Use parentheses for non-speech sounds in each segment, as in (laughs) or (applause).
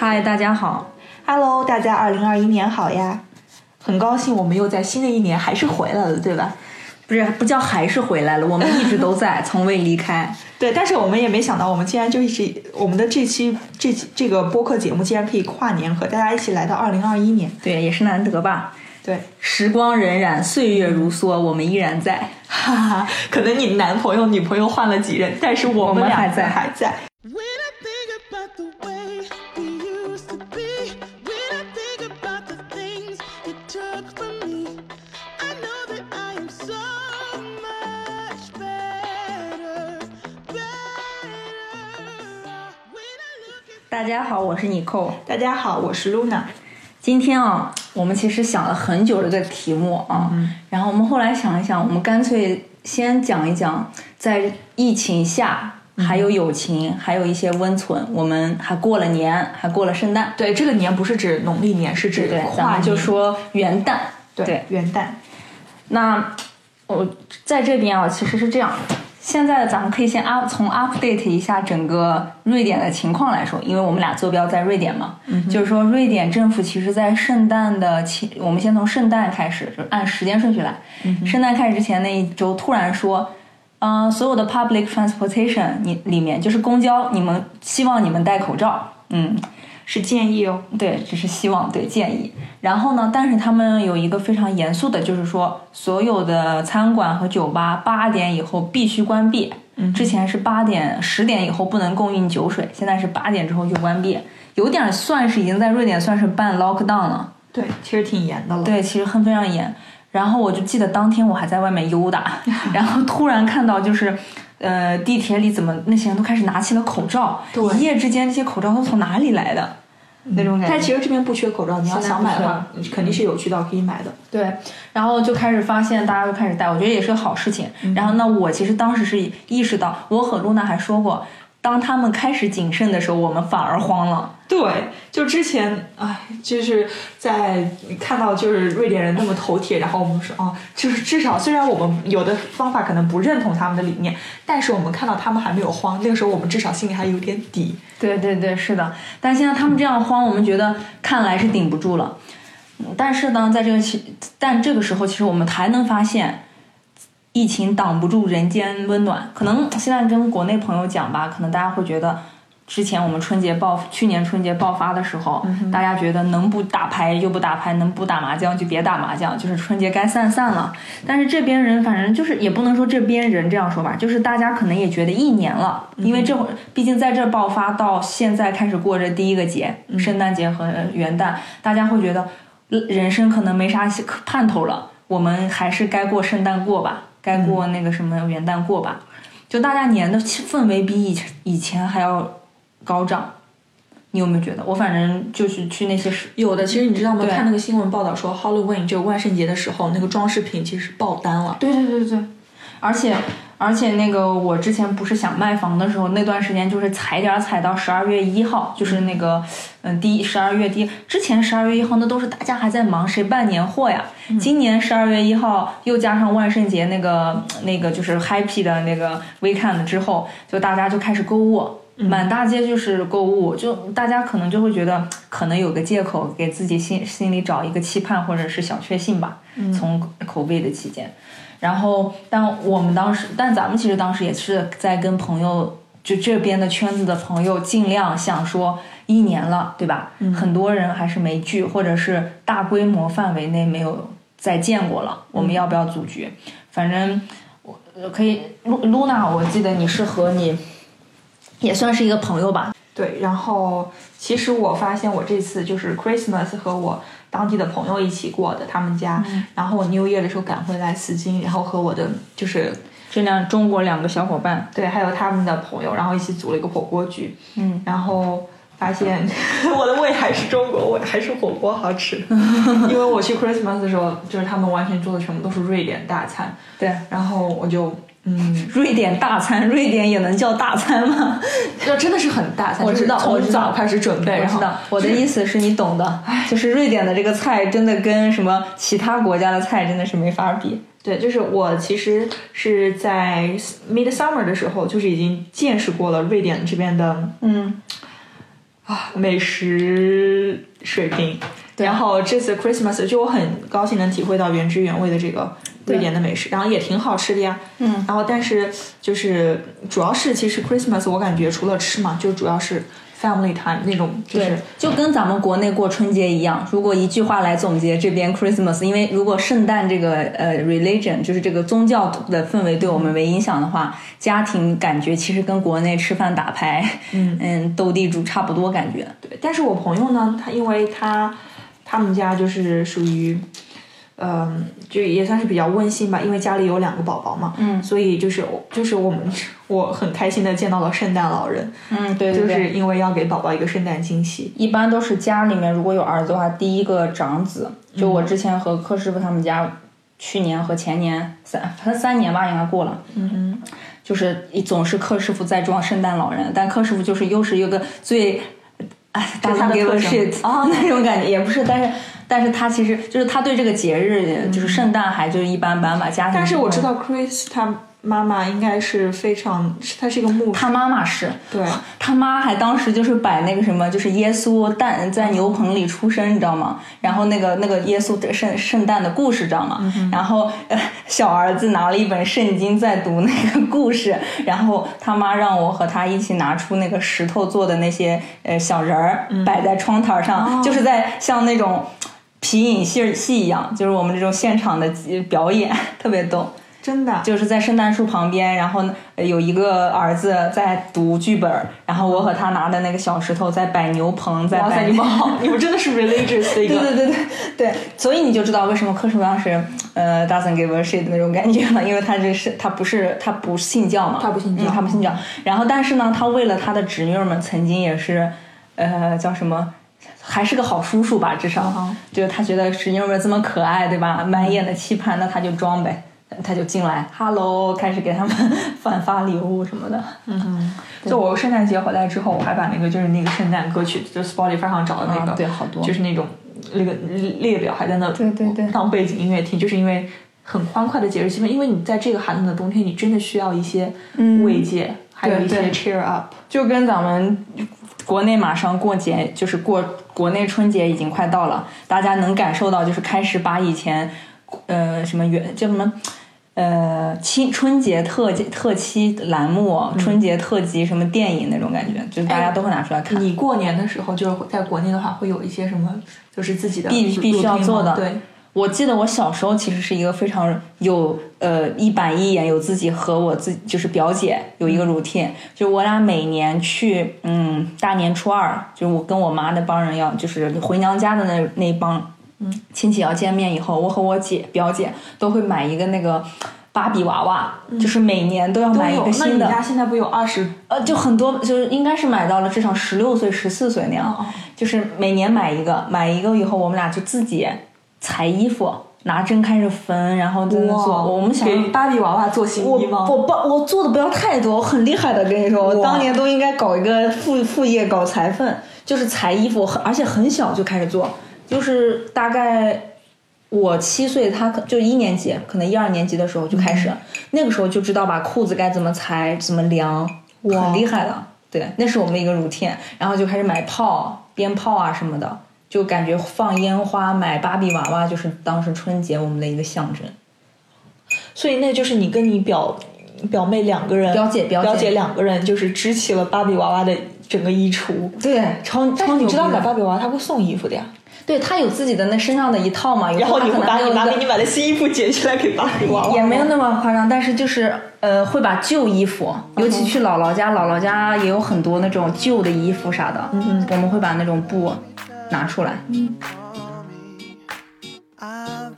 嗨，大家好，Hello，大家，二零二一年好呀！很高兴我们又在新的一年还是回来了，对吧？不是不叫还是回来了，我们一直都在，(laughs) 从未离开。对，但是我们也没想到，我们竟然就一直我们的这期这期这个播客节目竟然可以跨年，和大家一起来到二零二一年。对，也是难得吧。对，时光荏苒，岁月如梭，我们依然在。哈哈，可能你男朋友、女朋友换了几任，但是我我们俩还在还在。大家好，我是妮蔻。大家好，我是 Luna。今天啊，我们其实想了很久这个题目啊，然后我们后来想一想，我们干脆先讲一讲，在疫情下。还有友情，还有一些温存。我们还过了年，还过了圣诞，对，这个年不是指农历年，是指跨就说元旦。对元旦。那我在这边啊，其实是这样。现在咱们可以先 up 从 update 一下整个瑞典的情况来说，因为我们俩坐标在瑞典嘛，就是说瑞典政府其实在圣诞的前，我们先从圣诞开始，就按时间顺序来。圣诞开始之前那一周突然说，嗯、所有的 public transportation 你里面就是公交，你们希望你们戴口罩，嗯，是建议哦。对，只是希望，对建议。然后呢，但是他们有一个非常严肃的，就是说所有的餐馆和酒吧八点以后必须关闭。之前是八点、十点以后不能供应酒水，现在是八点之后就关闭，有点算是已经在瑞典算是半 lockdown 了。对，其实挺严的了。对，其实很非常严。然后我就记得当天我还在外面悠达，(laughs) 然后突然看到就是，呃，地铁里怎么那些人都开始拿起了口罩，对一夜之间这些口罩都从哪里来的？那种感觉。但其实这边不缺口罩，你要想买的不话，肯定是有渠道可以买的。对，然后就开始发现大家都开始戴，我觉得也是个好事情。然后那，我其实当时是意识到，我和露娜还说过，当他们开始谨慎的时候，我们反而慌了。对，就之前，哎，就是在看到就是瑞典人那么头铁，然后我们说，哦，就是至少虽然我们有的方法可能不认同他们的理念，但是我们看到他们还没有慌，那个时候我们至少心里还有点底。对对对，是的。但现在他们这样慌，我们觉得看来是顶不住了。嗯但是呢，在这个期，但这个时候，其实我们还能发现，疫情挡不住人间温暖。可能现在跟国内朋友讲吧，可能大家会觉得，之前我们春节爆，去年春节爆发的时候，大家觉得能不打牌就不打牌，能不打麻将就别打麻将，就是春节该散散了。但是这边人反正就是也不能说这边人这样说吧，就是大家可能也觉得一年了，因为这会儿毕竟在这儿爆发到现在开始过这第一个节，圣诞节和元旦，大家会觉得呃人生可能没啥盼头了，我们还是该过圣诞过吧，该过那个什么元旦过吧，就大家年的气氛围比以前以前还要高涨。你有没有觉得？我反正就是去那些市有的，其实你知道吗？看那个新闻报道说，Halloween 就万圣节的时候，那个装饰品其实爆单了。对对对对对，而且而且那个我之前不是想卖房的时候，那段时间就是踩点儿踩到十二月一号，就是那个嗯第一十二月第一之前十二月一号那都是大家还在忙谁办年货呀。今年十二月一号又加上万圣节那个那个就是 happy 的那个 weekend 之后，就大家就开始购物。满大街就是购物，就大家可能就会觉得，(tsk) 可能有个借口给自己心心里找一个期盼或者是小确幸吧。从口碑的期间，然后，但我们当时，但咱们其实当时也是在跟朋友，就这边的圈子的朋友，尽量想说一年了，对吧？很多人还是没聚，或者是大规模范围内没有再见过了，我们要不要组局？反正我呃可以，露露娜，我记得你是和你也算是一个朋友吧？对，然后其实我发现我这次就是 Christmas 和我当地的朋友一起过的，他们家，然后我 New Year 的时候赶回来死金，然后和我的就是这两中国两个小伙伴，对，还有他们的朋友，然后一起组了一个火锅局，嗯，然后发现 (laughs) 我的胃还是中国胃，还是火锅好吃，(laughs) 因为我去 Christmas 的时候，就是他们完全做的全部都是瑞典大餐，对，然后我就嗯，瑞典大餐，瑞典也能叫大餐吗？这真的是很大餐，我知道从我知道早开始准备，然后我知道，我的意思是你懂的，就是瑞典的这个菜真的跟什么其他国家的菜真的是没法比。对，就是我其实是在 Midsummer 的时候，就是已经见识过了瑞典这边的嗯，啊美食水平。然后这次 Christmas 就我很高兴能体会到原汁原味的这个瑞典的美食，然后也挺好吃的呀。嗯，然后但是就是主要是其实 Christmas 我感觉除了吃嘛，就主要是 family time 那种，就是对，就跟咱们国内过春节一样。如果一句话来总结这边 Christmas，因为如果圣诞这个呃 religion 就是这个宗教的氛围对我们没影响的话，家庭感觉其实跟国内吃饭打牌，(laughs) 嗯嗯斗地主差不多感觉。对，但是我朋友呢，他因为他他们家就是属于，嗯、就也算是比较温馨吧，因为家里有两个宝宝嘛，嗯所以就是就是我们 (laughs) 我很开心的见到了圣诞老人，嗯，对对就。是因为要给宝宝一个圣诞惊喜。一般都是家里面如果有儿子的话，第一个长子，就我之前和柯师傅他们家，去年和前年三反正三年吧，应该过了，嗯哼，就是总是柯师傅在装圣诞老人，但柯师傅就是又是一个最，哎，大家他的 give 特 a 征 shit 啊那种感觉，也不是，但是但是他其实就是他对这个节日，就是圣诞还就是一般般吧，家庭。但是我知道 Chris 他妈妈应该是非常，她是一个牧师，她妈妈是，对，她妈还当时就是摆那个什么，就是耶稣诞在牛棚里出生，你知道吗？然后那个那个耶稣的圣圣诞的故事，知道吗？然后呃小儿子拿了一本圣经在读那个故事，然后他妈让我和他一起拿出那个石头做的那些呃小人儿，摆在窗台上，就是在像那种皮影戏戏一样，就是我们这种现场的呃表演，特别逗。真的，就是在圣诞树旁边，然后呃有一个儿子在读剧本，然后我和他拿的那个小石头在摆牛棚，在哇塞，摆你们好，你们真的是 religious 的一个，对对对。对对，所以你就知道为什么柯师傅当时呃 doesn't give a shit 的那种感觉了，因为他这是他不是他不信教嘛，他不信教。嗯他不信教。然后但是呢，他为了他的侄女儿们，曾经也是呃叫什么？还是个好叔叔吧，至少、嗯就是他觉得侄女儿们这么可爱，对吧？满眼的期盼，那他就装呗，他就进来，hello，(laughs) 开始给他们 (laughs) 反发礼物什么的。嗯，就我圣诞节回来之后，我还把那个就是那个圣诞歌曲，就 Spotify 上找的那个，啊对好多就是那种那个列表还在那，对对对当背景音乐听，就是因为很欢快的节日气氛，因为你在这个寒冷的冬天，你真的需要一些慰藉，还有一些 cheer up。就跟咱们国内马上过节，就是过国内春节已经快到了，大家能感受到，就是开始把以前呃什么元叫什么。呃，青春节特特期栏目、春节特辑什么电影那种感觉，就是大家都会拿出来看。你过年的时候，就是在国内的话，会有一些什么，就是自己的必必须要做的。对，我记得我小时候其实是一个非常有呃一板一眼，有自己和我自就是表姐有一个 routine，就我俩每年去嗯大年初二，就是我跟我妈那帮人要就是回娘家的那那帮嗯亲戚要见面以后，我和我姐表姐都会买一个那个芭比娃娃，就是每年都要买一个新的。那你。家现在不有二十？呃，就很多，就是应该是买到了至少十六岁、十四岁那样，哦就是每年买一个，买一个以后我们俩就自己裁衣服，拿针开始缝，然后在那做。我们想给芭比娃娃做新衣吗？我不我做的不要太多，我很厉害的，跟你说，我当年都应该搞一个副副业，搞裁缝，就是裁衣服，很而且很小就开始做，就是大概。我七岁，他可就一年级，可能一二年级的时候就开始，那个时候就知道把裤子该怎么裁、怎么量，哇很厉害的。对，那是我们的一个 routine，然后就开始买炮、鞭炮啊什么的，就感觉放烟花、买芭比娃娃，就是当时春节我们的一个象征。所以那就是你跟你表表妹两个人，表姐表姐表姐两个人，就是支起了芭比娃娃的整个衣橱。对，超超牛你知道买芭比娃娃他会送衣服的呀，对他有自己的那身上的一套嘛，然后你会把你妈给你买的新衣服捡起来给芭比娃娃，也没有那么夸张，但是就是呃，会把旧衣服，尤其去姥姥家，姥姥家也有很多那种旧的衣服啥的，嗯我们会把那种布拿出来。I've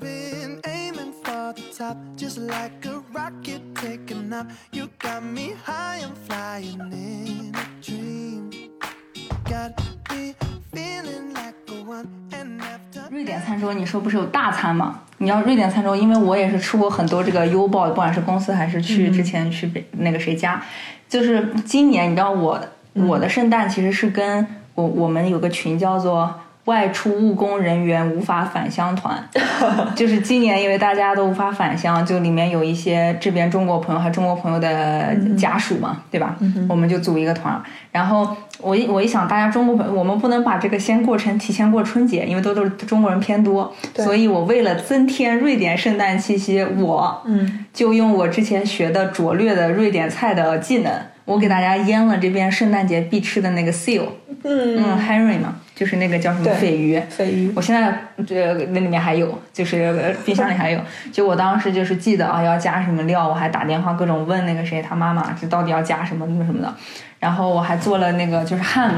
瑞典餐桌，你说不是有大餐吗？你要瑞典餐桌，因为我也是吃过很多这个优报，不管是公司还是去之前去北、那个谁家，就是今年你知道我我的圣诞其实是跟我我们有个群叫做。外出务工人员无法返乡团，(laughs) 就是今年因为大家都无法返乡，就里面有一些这边中国朋友还有中国朋友的家属嘛，对吧？我们就组一个团，然后我一我一想，大家中国朋友，我们不能把这个先过成提前过春节，因为都都是中国人偏多，所以我为了增添瑞典圣诞气息，我嗯。就用我之前学的拙劣的瑞典菜的技能，我给大家腌了这边圣诞节必吃的那个 seal，嗯嗯，Henry 嘛，就是那个叫什么鲱鱼，鲱鱼我现在这那里面还有，就是呃冰箱里还有。就我当时就是记得啊，要加什么料，我还打电话各种问那个谁他妈妈，这到底要加什么什么什么的。然后我还做了那个就是 ham，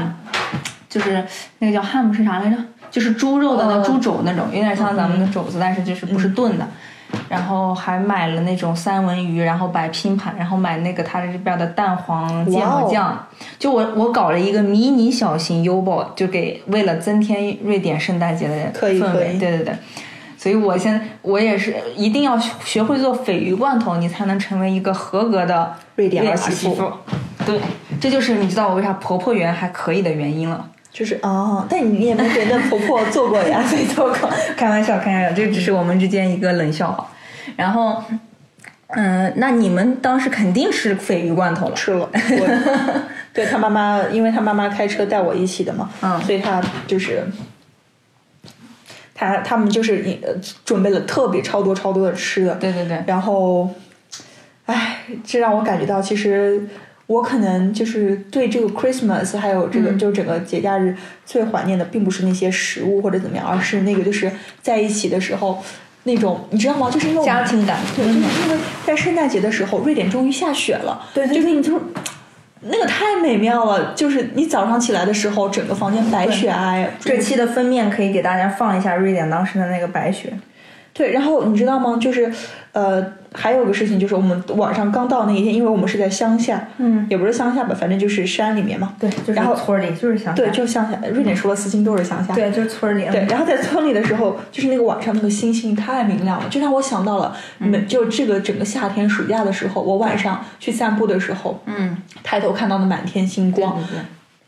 就是那个叫 ham 是啥来着？就是猪肉的那哦猪肘那种，有点像咱们的肘子，但是就是不是炖的。然后还买了那种三文鱼，然后摆拼盘，然后买那个他这边的蛋黄芥末酱。就我我搞了一个迷你小型优宝，就给为了增添瑞典圣诞节的氛围，以对对对。所以我现我也是一定要学会做鲱鱼罐头，你才能成为一个合格的瑞典儿儿媳妇妇。对，这就是你知道我为啥婆婆缘还可以的原因了。就是哦，但你也没别的婆婆做过呀，(laughs) 没做过。开玩笑，开玩笑，这只是我们之间一个冷笑话。然后，嗯、那你们当时肯定吃鲱鱼罐头了。吃了，我 (laughs) 对他妈妈，因为他妈妈开车带我一起的嘛，嗯所以他就是他他们就是呃准备了特别超多超多的吃的，对对对，然后，哎，这让我感觉到其实。我可能就是对这个 Christmas 还有这个、嗯。就整个节假日最怀念的，并不是那些食物或者怎么样，而是那个就是在一起的时候那种，你知道吗？就是因为家庭感。对，就是因为在圣诞节的时候，瑞典终于下雪了，对对就是你就那个太美妙了，就是你早上起来的时候，整个房间白雪皑，这期的封面可以给大家放一下瑞典当时的那个白雪。对，然后你知道吗？就是呃，还有个事情，就是我们晚上刚到那一天，因为我们是在乡下，嗯，也不是乡下吧，反正就是山里面嘛。对，就是然后村里，就是乡下。对，就乡下。瑞典除了斯金都是乡下。对，就是村里。对，然后在村里的时候，就是那个晚上那个星星太明亮了，就让我想到了，每、就这个整个夏天暑假的时候，我晚上去散步的时候，嗯，抬头看到的满天星光，对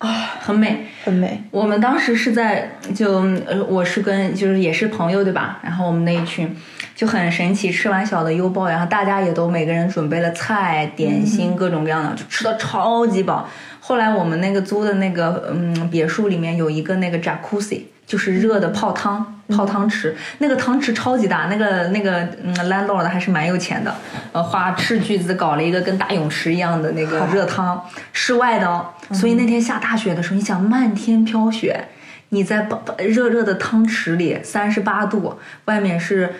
啊，很美。很美。我们当时是在就呃，我是跟就是也是朋友对吧？然后我们那一群就很神奇，吃完小的优爆，然后大家也都每个人准备了菜、点心各种各样的，就吃的超级饱。后来我们那个租的那个嗯别墅里面有一个那个 jacuzzi，就是热的泡汤。泡汤池，那个汤池超级大，那个那个嗯，landlord 还是蛮有钱的，呃，花斥巨资搞了一个跟大泳池一样的那个热汤，室外的哦。所以那天下大雪的时候，你想漫天飘雪，你在热热的汤池里，三十八度，外面是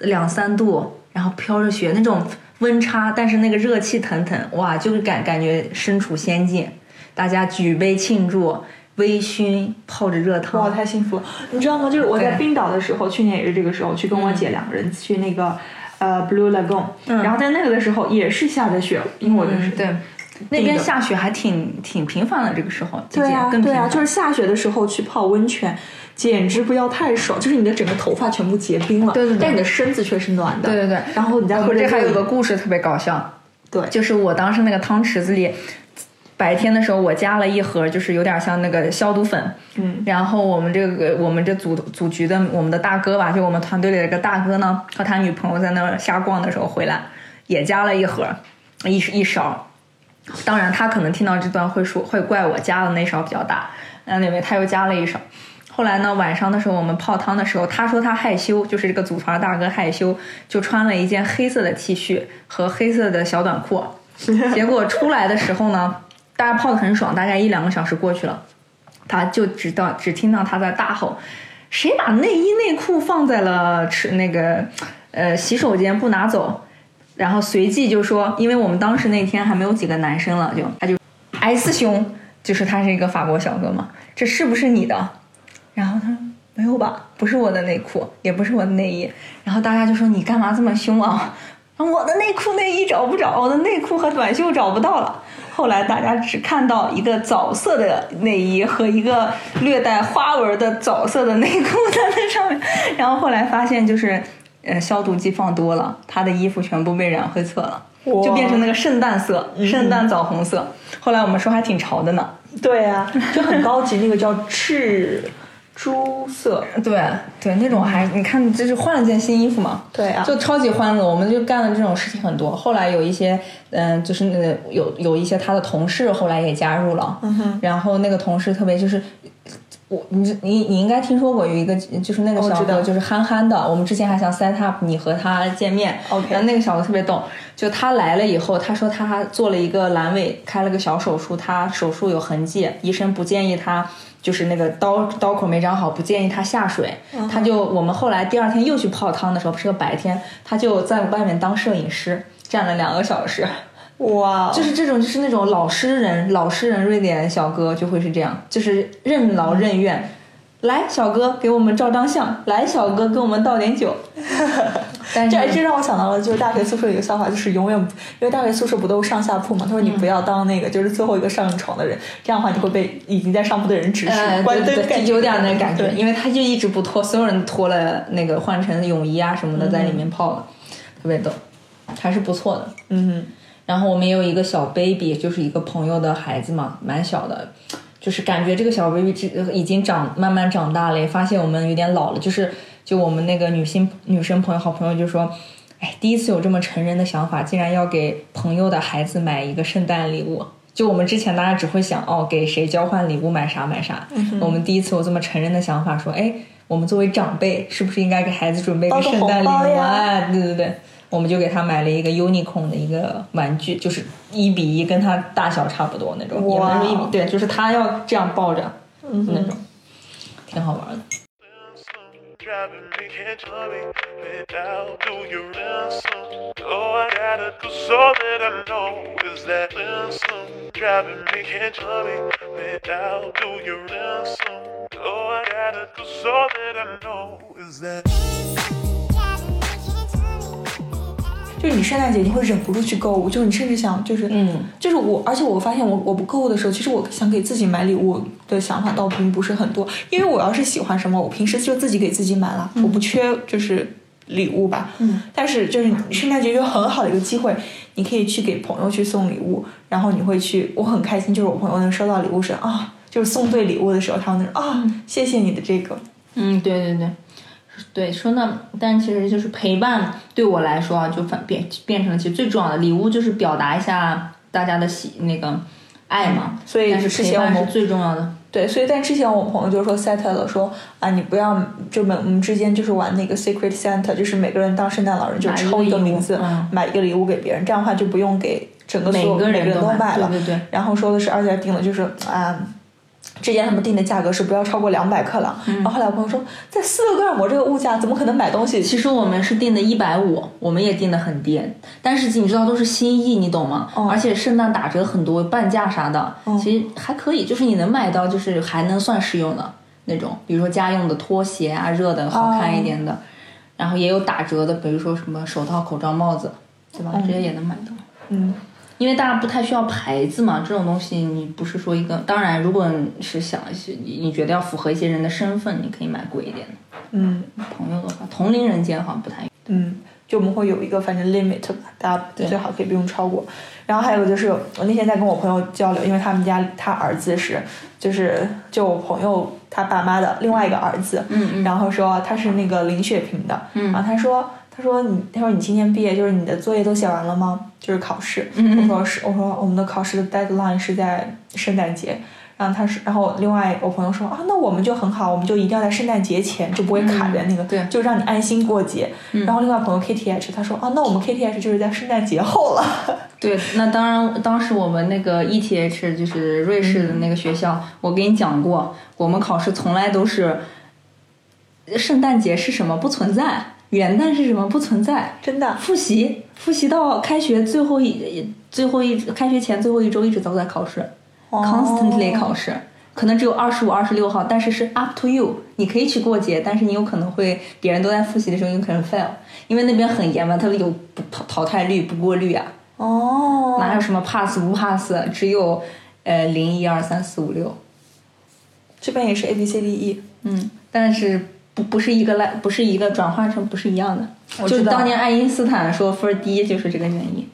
两三度，然后飘着雪，那种温差，但是那个热气腾腾，哇，就是感感觉身处仙境。大家举杯庆祝，微醺，泡着热汤，哇，太幸福了！你知道吗？就是我在冰岛的时候，去年也是这个时候，去跟我姐两个人去那个、呃 Blue Lagoon，、然后在那个的时候也是下着雪，因为我就是、嗯，对，那边下雪还挺挺频繁的，这个时候，对啊对啊，更频繁。就是下雪的时候去泡温泉，简直不要太爽，就是你的整个头发全部结冰了，对对对。但你的身子却是暖的，对对对。然后你再喝着我们这还有热饮个故事特别搞笑，对，就是我当时那个汤池子里，白天的时候我加了一盒，就是有点像那个消毒粉，嗯，然后我们这个我们这组组局的我们的大哥吧，就我们团队里的一个大哥呢，和他女朋友在那儿瞎逛的时候回来，也加了一盒，一一勺。当然，他可能听到这段会说会怪我加的那勺比较大，那那位他又加了一勺。后来呢，晚上的时候我们泡汤的时候，他说他害羞，就是这个组团大哥害羞，就穿了一件黑色的 T 恤和黑色的小短裤。(laughs) 结果出来的时候呢，大家泡的很爽，大概一两个小时过去了，他就只到只听到他在大吼：“谁把内衣内裤放在了吃那个呃洗手间不拿走？”然后随即就说，因为我们当时那天还没有几个男生了，就他就 S 兄，就是他是一个法国小哥嘛，这是不是你的？然后他说没有吧，不是我的内裤，也不是我的内衣。然后大家就说你干嘛这么凶啊？我的内裤内衣找不着，我的内裤和短袖找不到了。后来大家只看到一个枣色的内衣和一个略带花纹的枣色的内裤在那上面，然后后来发现就是，呃，消毒剂放多了，他的衣服全部被染灰色了，就变成那个圣诞色，圣诞枣红色。后来我们说还挺潮的呢。对啊，就很高级，那个叫赤朱色。对对，那种还你看，就是换了件新衣服嘛。对啊就超级欢乐，我们就干了这种事情很多。后来有一些，嗯、就是那个有有一些他的同事后来也加入了，嗯哼，然后那个同事特别就是。我你你你应该听说过有一个就是那个小哥就是憨憨的，我们之前还想 set up 你和他见面 OK 然后那个小哥特别逗，就他来了以后，他说他做了一个阑尾，开了个小手术，他手术有痕迹，医生不建议他。就是那个刀刀口没长好，不建议他下水。他就我们后来第二天又去泡汤的时候，是个白天，他就在外面当摄影师，站了两个小时。哇，就是这种，就是那种老实人，老实人瑞典小哥就会是这样，就是任劳任怨。来，小哥给我们照张相，来，小哥给我们倒点酒。(laughs) 但这这让我想到了，就是大学宿舍有一个笑话，就是永远，因为大学宿舍不都是上下铺嘛？他说你不要当那个就是最后一个上床的人，这样的话你会被已经在上铺的人指使、对对对，感觉有点那感觉，因为他就一直不脱，所有人脱了那个换成泳衣啊什么的在里面泡的，特别逗，还是不错的。嗯然后我们也有一个小 baby，就是一个朋友的孩子嘛，蛮小的，就是感觉这个小 baby 这已经长慢慢长大了，也发现我们有点老了，就是就我们那个女性女生朋友好朋友就说。哎，第一次有这么成人的想法，竟然要给朋友的孩子买一个圣诞礼物。就我们之前大家只会想哦，给谁交换礼物买啥买啥。嗯我们第一次有这么成人的想法，说哎，我们作为长辈，是不是应该给孩子准备一个圣诞礼物啊？对对对，我们就给他买了一个 unicorn 的一个玩具，就是一比一，跟他大小差不多那种，也不是一比，对，就是他要这样抱着嗯那种，挺好玩的。Driving me can't tell me without do you listen? Oh, I gotta do so that I know is that listen. Driving me can't tell me without do you listen? Oh, I gotta do so that I know is that. 就是你圣诞节你会忍不住去购物，就是你甚至想就是嗯，就是我，而且我发现我我不购物的时候，其实我想给自己买礼物的想法倒并不是很多，因为我要是喜欢什么，我平时就自己给自己买了，我不缺就是礼物吧。嗯，但是就是你圣诞节就很好的一个机会，你可以去给朋友去送礼物，然后你会去，我很开心，就是我朋友能收到礼物时啊，就是送对礼物的时候，他们那种啊，谢谢你的这个，嗯，对对对，对，说那，但其实就是陪伴对我来说啊，就反变变成了其实最重要的礼物，就是表达一下大家的喜那个爱嘛。所以之前我们陪伴是最重要的。对，所以但之前我朋友就说 set 了说啊，你不要就我们我们之间就是玩那个 secret Santa，就是每个人当圣诞老人就抽一个名字，嗯买一个礼物给别人，这样的话就不用给整个所有每个人人都买买了。对对对然后说的是，而且还定了就是啊。之前他们定的价格是不要超过两百克朗，嗯然后后来我朋友说，在斯德哥尔摩这个物价，怎么可能买东西？其实我们是定的一百五，我们也定的很低，但是你知道都是心意，你懂吗？哦而且圣诞打折很多，半价啥的，其实还可以，就是你能买到，就是还能算实用的那种，比如说家用的拖鞋啊，热的好看一点的，然后也有打折的，比如说什么手套、口罩、帽子，对吧？这些也能买到。嗯，因为大家不太需要牌子嘛，这种东西你不是说一个，当然如果你是想你你觉得要符合一些人的身份，你可以买贵一点的。嗯。朋友的话，同龄人间好像不太嗯，就我们会有一个反正 limit 吧，大家最好可以不用超过。然后还有就是，我那天在跟我朋友交流，因为他们家他儿子是就是就我朋友他爸妈的另外一个儿子，嗯嗯。然后说他是那个林雪平的，嗯。然后他说他说你他说你今天毕业就是你的作业都写完了吗？就是考试，嗯我说是，我说我们的考试的 deadline 是在圣诞节。然后他是，然后另外我朋友说啊，那我们就很好，我们就一定要在圣诞节前就不会卡在那个，嗯对就让你安心过节。然后另外朋友 KTH 他说啊，那我们 KTH 就是在圣诞节后了。(laughs) 对，那当然，当时我们那个 ETH 就是瑞士的那个学校，我给你讲过，我们考试从来都是圣诞节是什么不存在，元旦是什么？不存在，真的，复习复习到开学最后一最后一开学前最后一周一直都在考试、c o n s t a n t l y 考试。可能只有二十五、二十六号，但是是 up to you，你可以去过节，但是你有可能会别人都在复习的时候，你可能 fail，因为那边很严嘛，他们有不淘淘汰率、不过滤啊，哦，哪有什么 pass 不 pass，只有呃零一二三四五六，这边也是 A B C D E。嗯，但是不不是一个来，不是一个转化成不是一样的。就是当年爱因斯坦说分儿低就是这个原因，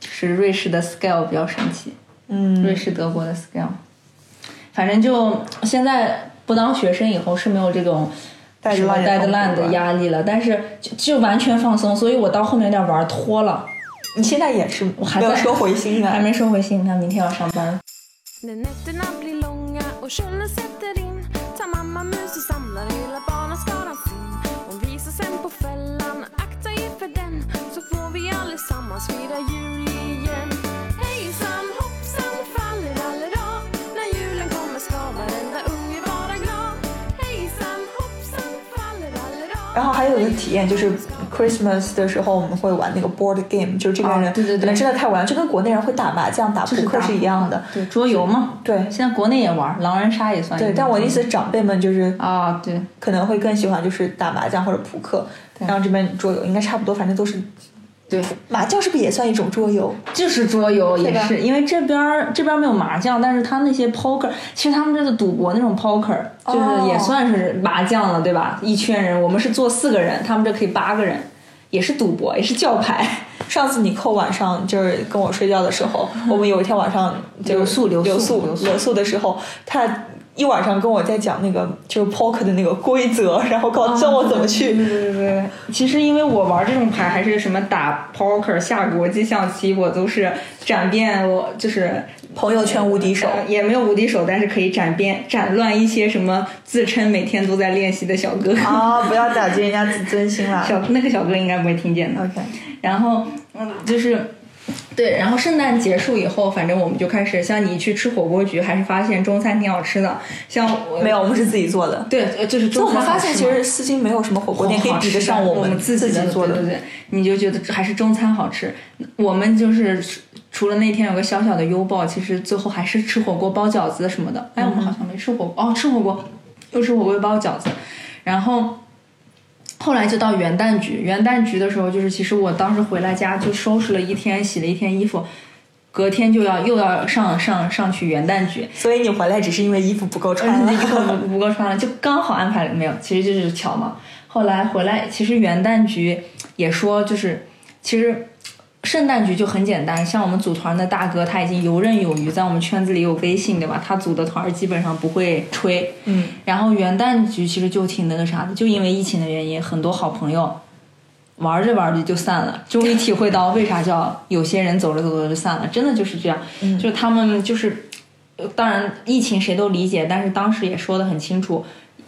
就是瑞士的 scale 比较神奇，嗯，瑞士德国的 scale。反正就现在不当学生以后是没有这种什么 Deadline 的 deadline 的痛苦吧压力了，但是就就完全放松，所以我到后面有点玩脱了，你现在也是我还在没有收回心呢，还没收回心，你看明天要上班。mamma mus och samlar hela barnaskaran sin. Hon visar sen på fällan, akta er för den så får vi allesammans fira jul igen. Hejsan hoppsan fallerallera när julen kommer ska varenda unge vara glad. Hejsan hoppsan fallerallera 然后还有一个体验就是 Christmas 的时候，我们会玩那个 board game，就是这边人可能真的太玩，就跟国内人会打麻将、打扑克是一样的。对，桌游嘛，对现在国内也玩，狼人杀也算。对，但我的意思，长辈们就是啊，对，可能会更喜欢就是打麻将或者扑克，然后这边桌游应该差不多，反正都是。对，麻将是不是也算一种桌游？就是桌游也是，因为这边儿这边儿没有麻将，但是他那些 poker，其实他们这个赌博那种 poker，就是也算是麻将了，对吧？一圈人，我们是坐四个人，他们这可以八个人，也是赌博，也是叫牌。(laughs) 上次你扣晚上就是跟我睡觉的时候，我们有一天晚上就是留宿留宿留宿的时候，他一晚上跟我在讲那个就是 poker 的那个规则，(laughs) 然后告教我怎么去。对对对，其实因为我玩这种牌，还是什么打 poker、下国际象棋，我都是斩遍我就是朋友圈无敌手，呃也没有无敌手，但是可以斩遍斩乱一些什么自称每天都在练习的小哥哥。啊，不要打击人家自尊心啦。(laughs) 小那个小哥应该不会听见的。OK，然后嗯，就是对，然后圣诞结束以后，反正我们就开始像你去吃火锅局，还是发现中餐挺好吃的。像我没有，我们是自己做的。对，呃就是中餐们发现，其实四星没有什么火锅店可以比得上我们自己做的。对对对，你就觉得还是中餐好吃。我们就是除除了那天有个小小的优爆，其实最后还是吃火锅包饺子什么的。哎，我们好像没吃火锅哦，吃火锅，又吃火锅又包饺子，然后。后来就到元旦局，元旦局的时候，就是其实我当时回来家就收拾了一天，洗了一天衣服，隔天就要又要上上上去元旦局，所以你回来只是因为衣服不够穿嗯，了衣。服不不够穿了，就刚好安排了没有，其实就是巧嘛。后来回来，其实元旦局也说就是，其实圣诞局就很简单，像我们组团的大哥他已经游刃有余，在我们圈子里有微信对吧？他组的团儿基本上不会吹。嗯，然后元旦局其实就挺那个啥的，就因为疫情的原因，很多好朋友玩着玩着就散了，终于体会到为啥叫有些人走着走着就散了，真的就是这样，就是他们就是，呃当然疫情谁都理解，但是当时也说的很清楚，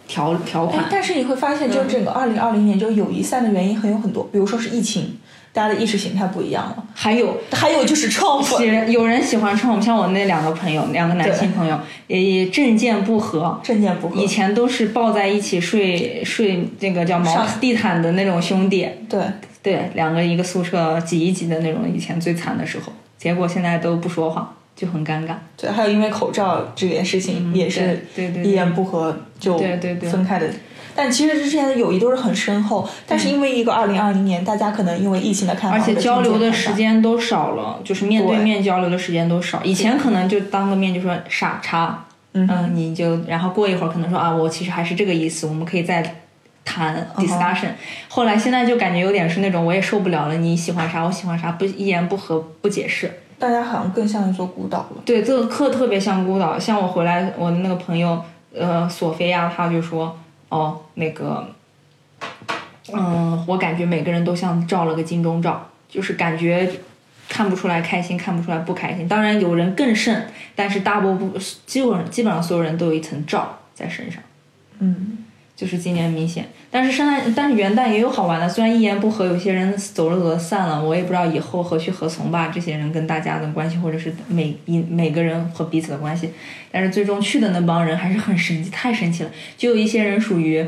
条条款。哎，但是你会发现，就整个二零二零年，就友谊散的原因很有很多，比如说是疫情，大家的意识形态不一样了，还有还有就是创有人有人喜欢唱，像我那两个朋友，两个男性朋友，也政见不合，政见不合以。前都是抱在一起睡睡那个叫毛上地毯的那种兄弟，对，对，两个一个宿舍挤一挤的那种，以前最惨的时候，结果现在都不说话，就很尴尬。对，还有因为口罩这件事情也是对对一言不合就对对对分开的。但其实之前的友谊都是很深厚，但是因为一个二零二零年，大家可能因为疫情的看法，而且交流的时时间都少了，就是面对对面交流的时间都少。以前可能就当个面就说傻叉，嗯你就然后过一会儿可能说啊，我其实还是这个意思，我们可以再谈 discussion。后来现在就感觉有点是那种我也受不了了，你喜欢啥我喜欢啥，不一言不合不解释。大家好像更像一座孤岛了。对，这个课特别像孤岛。像我回来，我的那个朋友，呃，索菲亚，她就说，哦，那个，嗯，我感觉每个人都像照了个金钟罩，就是感觉看不出来开心，看不出来不开心。当然有人更甚，但是大部分基本基本上所有人都有一层罩在身上。嗯，就是今年明显，但是圣诞，但是元旦也有好玩的。虽然一言不合，有些人走着走着散了，我也不知道以后何去何从吧。这些人跟大家的关系，或者是每一每个人和彼此的关系，但是最终去的那帮人还是很神奇，太神奇了。就有一些人属于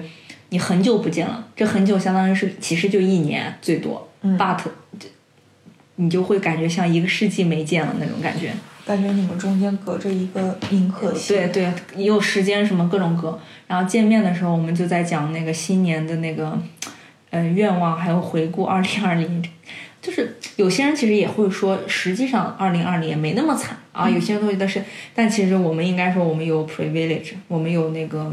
你很久不见了，这很久相当于是其实就一年最多、b u t 你就会感觉像一个世纪没见了那种感觉。感觉你们中间隔着一个银河系。对对，也有时间什么各种隔。然后见面的时候，我们就在讲那个新年的那个，呃，愿望，还有回顾二零二零。就是有些人其实也会说，实际上二零二零也没那么惨啊。有些人都觉得是，但其实我们应该说，我们有 privilege，我们有那个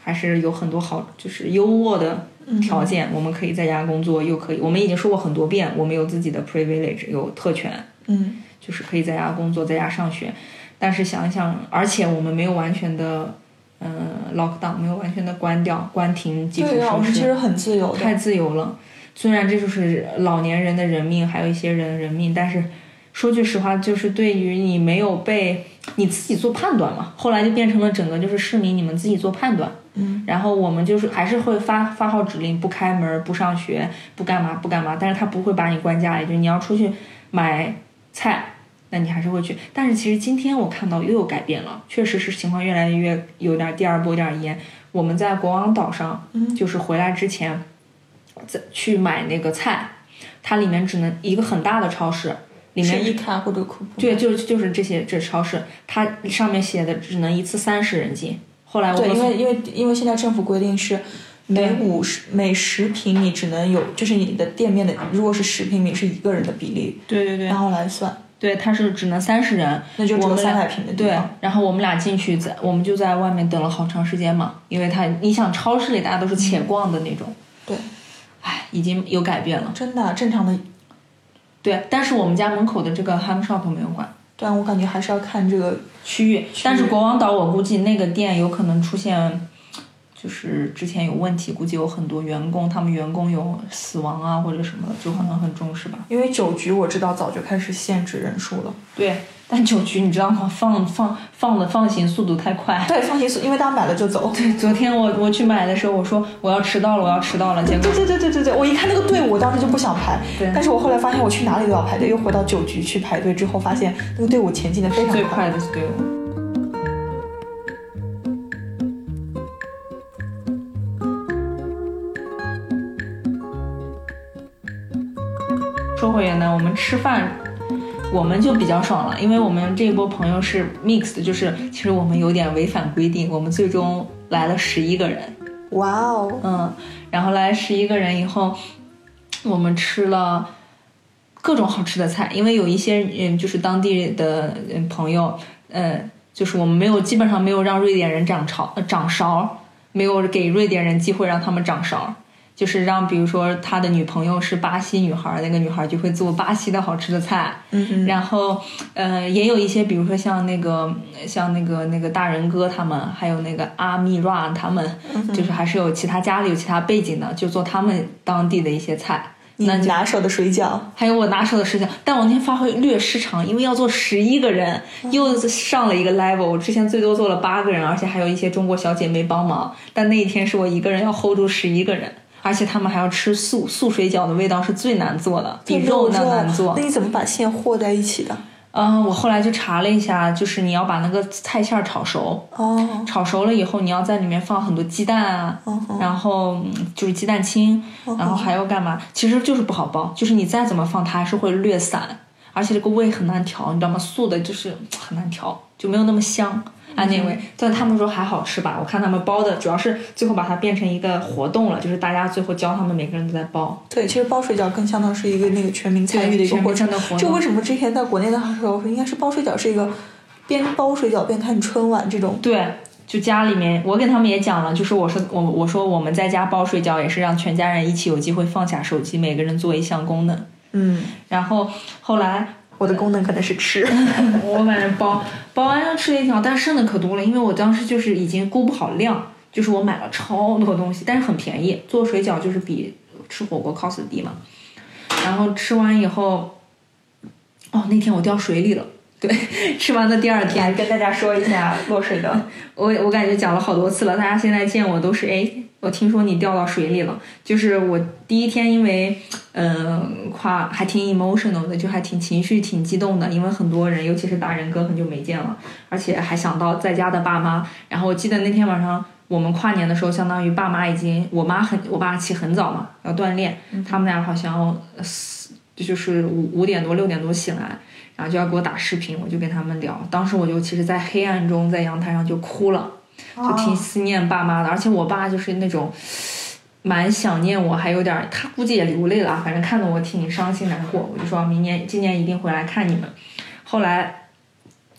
还是有很多好，就是优渥的条件，我们可以在家工作，又可以，我们已经说过很多遍，我们有自己的 privilege，有特权。嗯，就是可以在家工作，在家上学。但是想一想，而且我们没有完全的，嗯、lockdown，没有完全的关掉、关停基础对啊，我们其实很自由。太自由了。虽然这就是老年人的人命，还有一些人人命，但是说句实话，就是对于你没有被你自己做判断嘛，后来就变成了整个就是市民你们自己做判断。嗯，然后我们就是还是会发发号指令，不开门、不上学、不干嘛、不干嘛，但是他不会把你关家里，就是你要出去买菜，那你还是会去。但是其实今天我看到又有改变了，确实是情况越来越有点第二波有点严。我们在国王岛上，嗯就是回来之前，在去买那个菜，它里面只能一个很大的超市，里面一卡或者酷普。对，就就是这些这超市，它上面写的只能一次三十人进。后来我对，因为因为因为现在政府规定是每五十每十平米只能有，就是你的店面的如果是十平米是一个人的比例，对对对然后来算，对，它是只能三十人，那就只有三百平的地对方。，然后我们俩进去在，我们就在外面等了好长时间嘛，因为它，你想超市里大家都是且逛的那种，对，唉，已经有改变了。真的正常的，对，但是我们家门口的这个 ham shop 没有关对啊，我感觉还是要看这个，区域，但是国王岛我估计那个店有可能出现，就是之前有问题，估计有很多员工，他们员工有死亡啊或者什么的，就可能很重视吧。因为酒局我知道早就开始限制人数了。对，但酒局你知道吗？放放放的放行速度太快。对，放行速，因为大家买了就走。对，昨天我我去买的时候，我说我要迟到了，我要迟到了，结果对对对对对对，我一看那个队伍，我当时就不想排。对但是我后来发现我去哪里都要排队，又回到酒局去排队之后，发现那个队伍前进的非常最快的队伍。回原来，我们吃饭，我们就比较爽了，因为我们这一波朋友是 mixed，就是其实我们有点违反规定，我们最终来了十一个人，哇哦，嗯，然后来十一个人以后，我们吃了各种好吃的菜，因为有一些嗯，就是当地的嗯朋友，嗯，就是我们没有基本上没有让瑞典人掌勺呃掌勺，没有给瑞典人机会让他们掌勺。就是让，比如说他的女朋友是巴西女孩，那个女孩就会做巴西的好吃的菜，嗯哼，然后，呃，也有一些，比如说像那个，像那个那个大人哥他们，还有那个阿密 ra 他们，就是还是有其他家里有其他背景的，就做他们当地的一些菜。你那拿手的水饺，还有我拿手的水饺，但我那天发挥略失常，因为要做十一个人，又上了一个 level。我之前最多做了八个人，而且还有一些中国小姐妹帮忙，但那一天是我一个人要 hold 住十一个人，而且他们还要吃素，素水饺的味道是最难做的，比肉那呢难做。那你怎么把馅和在一起的？嗯，我后来就查了一下，就是你要把那个菜馅儿炒熟，哦，炒熟了以后，你要在里面放很多鸡蛋啊，然后嗯就是鸡蛋清，然后还要干嘛？其实就是不好包，就是你再怎么放，它还是会略散，而且这个味很难调，你知道吗？素的就是很难调，就没有那么香。Anyway，但他们说还好吃吧？我看他们包的，主要是最后把它变成一个活动了，就是大家最后教他们每个人都在包。对，其实包水饺更相当是一个那个全民参与的一个过程的活动就为什么之前在国内的时候，应该是包水饺是一个边包水饺边看春晚这种。对，就家里面，我跟他们也讲了，就是我说我我说我们在家包水饺也是让全家人一起有机会放下手机，每个人做一项功能。嗯，然后后来我的功能可能是吃。(laughs) 我反正包包完要吃了一条，但剩的可多了，因为我当时就是已经估不好量，就是我买了超多东西，但是很便宜，做水饺就是比吃火锅 cost 低嘛。然后吃完以后，哦，那天我掉水里了。对，(laughs) 吃完的第二天来跟大家说一下落水的。(laughs) 我我感觉讲了好多次了，大家现在见我都是哎，我听说你掉到水里了。就是我第一天因为嗯、呃还挺 emotional 的，就还挺情绪挺激动的，因为很多人，尤其是大人哥很久没见了，而且还想到在家的爸妈。然后我记得那天晚上我们跨年的时候，相当于爸妈已经我妈很我爸起很早嘛，要锻炼，他们俩好像就是五五点多六点多醒来。然然后就要给我打视频，我就跟他们聊。当时我就其实，在黑暗中在阳台上就哭了，就挺思念爸妈的。而且我爸就是那种蛮想念我，还有点他估计也流泪了啊，反正看得我挺伤心难过。我就说明年今年一定回来看你们。后来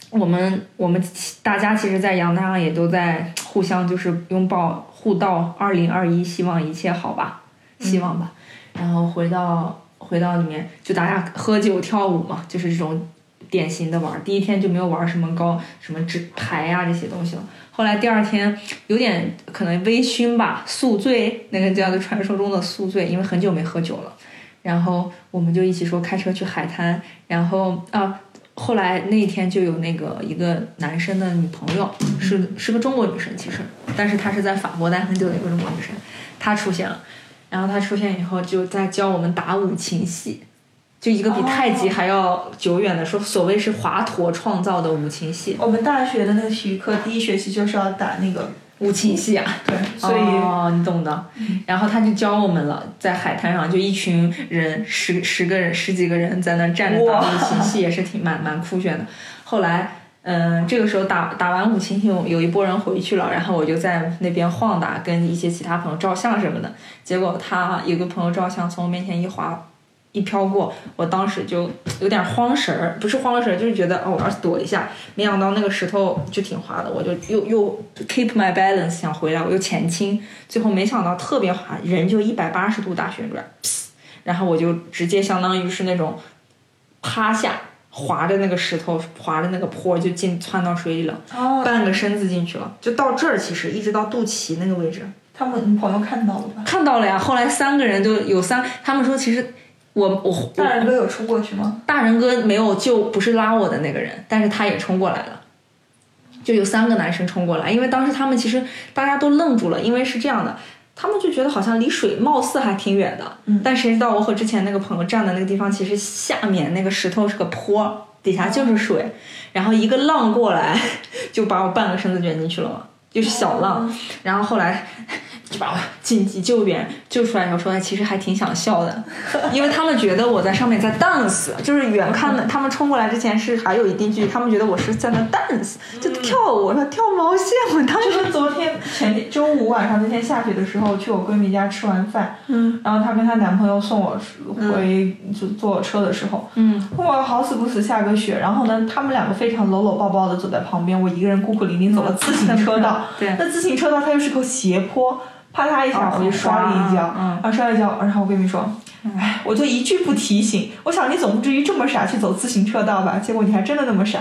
我们我们大家其实，在阳台上也都在互相就是拥抱互道二零二一，希望一切好吧，希望吧。然后回到回到里面，就大家喝酒跳舞嘛，就是这种典型的玩。第一天就没有玩什么高什么纸牌啊这些东西了。后来第二天有点可能微醺吧，宿醉，那个叫做传说中的宿醉，因为很久没喝酒了。然后我们就一起说开车去海滩，然后啊，后来那一天就有那个一个男生的女朋友，是是个中国女生，其实，但是她是在法国待很久的一个中国女生，她出现了，然后他出现以后就在教我们打五禽戏，就一个比太极还要久远的说，所谓是华佗创造的五禽戏，我们大学的那个体育课第一学期就是要打那个，五禽戏啊，对，所以、哦，你懂的。然后他就教我们了，在海滩上就一群人，十十个人、十几个人在那站着打五禽戏，也是挺蛮蛮酷炫的。后来，嗯、这个时候打打完五禽戏，有一波人回去了，然后我就在那边晃荡，跟一些其他朋友照相什么的。结果他有个朋友照相，从我面前一滑。一飘过，我当时就有点慌神儿，不是慌神儿，就是觉得哦，我要躲一下，没想到那个石头就挺滑的，我就又又 keep my balance 想回来，我又前倾，最后没想到特别滑，人就一百八十度大旋转，然后我就直接相当于是那种趴下，滑着那个石头，滑着那个坡就进窜到水里了，哦，半个身子进去了，就到这儿，其实一直到肚脐那个位置。他们朋友看到了吧？看到了呀，后来三个人就有三，他们说其实我我大人哥有冲过去吗？大人哥没有救，不是拉我的那个人，但是他也冲过来了，就有三个男生冲过来，因为当时他们其实大家都愣住了，因为是这样的，他们就觉得好像离水貌似还挺远的，嗯。但谁知道我和之前那个朋友站的那个地方，其实下面那个石头是个坡，底下就是水，然后一个浪过来 (laughs) 就把我半个身子卷进去了嘛，就是小浪，然后后来 (laughs) 就把我紧急救援救出来以后说，其实还挺想笑的，(laughs) 因为他们觉得我在上面在 dance，就是远看的，他们冲过来之前是还有一定距离，他们觉得我是在那 dance，就跳舞，我说跳毛线，我当时。就是昨天前天周五晚上那天下雪的时候，去我闺蜜家吃完饭，嗯。然后她跟她男朋友送我回就坐车的时候，嗯，我好死不死下个雪，然后呢，他们两个非常搂搂抱抱的走在旁边，我一个人孤苦伶仃走了自行车道，对那自行车道它又是个斜坡，啪嗒一下哦我就摔了一跤，嗯然后摔了一跤，然后我闺蜜说。哎，我就一句不提醒，我想你总不至于这么傻去走自行车道吧？结果你还真的那么傻，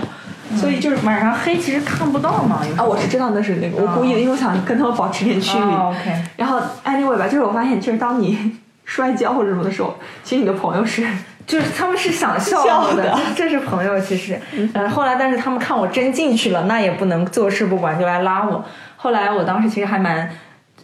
所以就是晚上黑其实看不到嘛，啊，我是知道那是那个，我故意的，因为我想跟他们保持点距离。哦，OK 然后 anyway 吧，就是我发现，就是当你 (laughs) 摔跤或者什么的时候，其实你的朋友是就是他们是想笑我的，的这这是朋友其实。呃，后来但是他们看我真进去了，那也不能坐视不管，就来拉我。后来我当时其实还蛮，